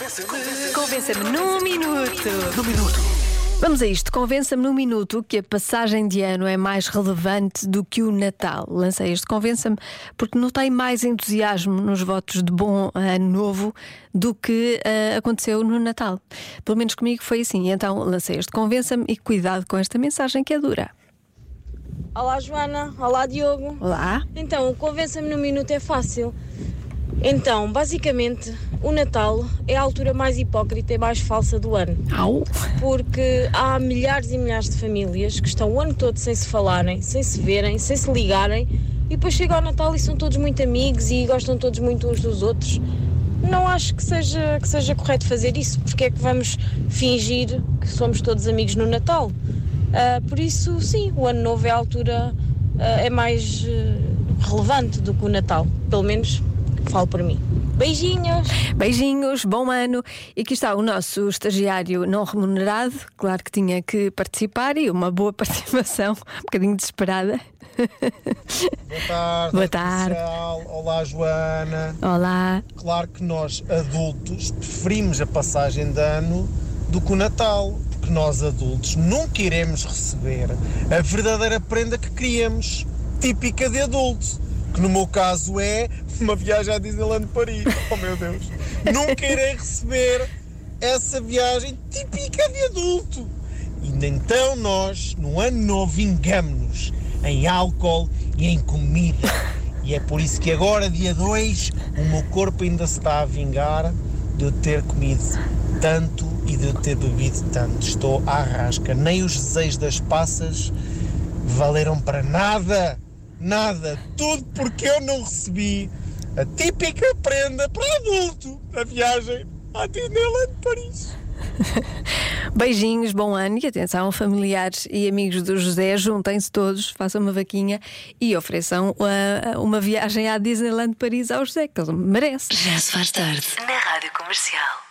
Convença-me num minuto. No minuto. Vamos a isto. Convença-me num minuto que a passagem de ano é mais relevante do que o Natal. Lancei este Convença-me porque notei mais entusiasmo nos votos de bom ano novo do que ah, aconteceu no Natal. Pelo menos comigo foi assim. Então lancei este Convença-me e cuidado com esta mensagem que é dura. Olá Joana, olá Diogo. Olá. Então, convença-me no minuto é fácil. Então, basicamente, o Natal é a altura mais hipócrita e mais falsa do ano. Au. Porque há milhares e milhares de famílias que estão o ano todo sem se falarem, sem se verem, sem se ligarem, e depois chega ao Natal e são todos muito amigos e gostam todos muito uns dos outros. Não acho que seja, que seja correto fazer isso, porque é que vamos fingir que somos todos amigos no Natal? Ah, por isso, sim, o Ano Novo é a altura, ah, é mais ah, relevante do que o Natal, pelo menos falo por mim. Beijinhos! Beijinhos, bom ano. E aqui está o nosso estagiário não remunerado. Claro que tinha que participar e uma boa participação, um bocadinho desesperada. Boa tarde. Boa tarde. Comercial. Olá, Joana. Olá. Claro que nós, adultos, preferimos a passagem de ano do que o Natal. Porque nós, adultos, nunca iremos receber a verdadeira prenda que queríamos, típica de adulto. Que no meu caso é uma viagem à Disneyland Paris. Oh meu Deus! nunca irei receber essa viagem típica de adulto. E então nós, no ano novo, vingamos-nos em álcool e em comida. E é por isso que agora, dia 2, o meu corpo ainda se está a vingar de eu ter comido tanto e de eu ter bebido tanto. Estou à rasca. Nem os desejos das passas valeram para nada. Nada. Tudo porque eu não recebi a típica prenda para adulto da viagem à Disneyland Paris. Beijinhos, bom ano e atenção, familiares e amigos do José, juntem-se todos, façam uma vaquinha e ofereçam ah, uma viagem à Disneyland Paris ao José, que ele merece. Já se faz tarde na Rádio Comercial.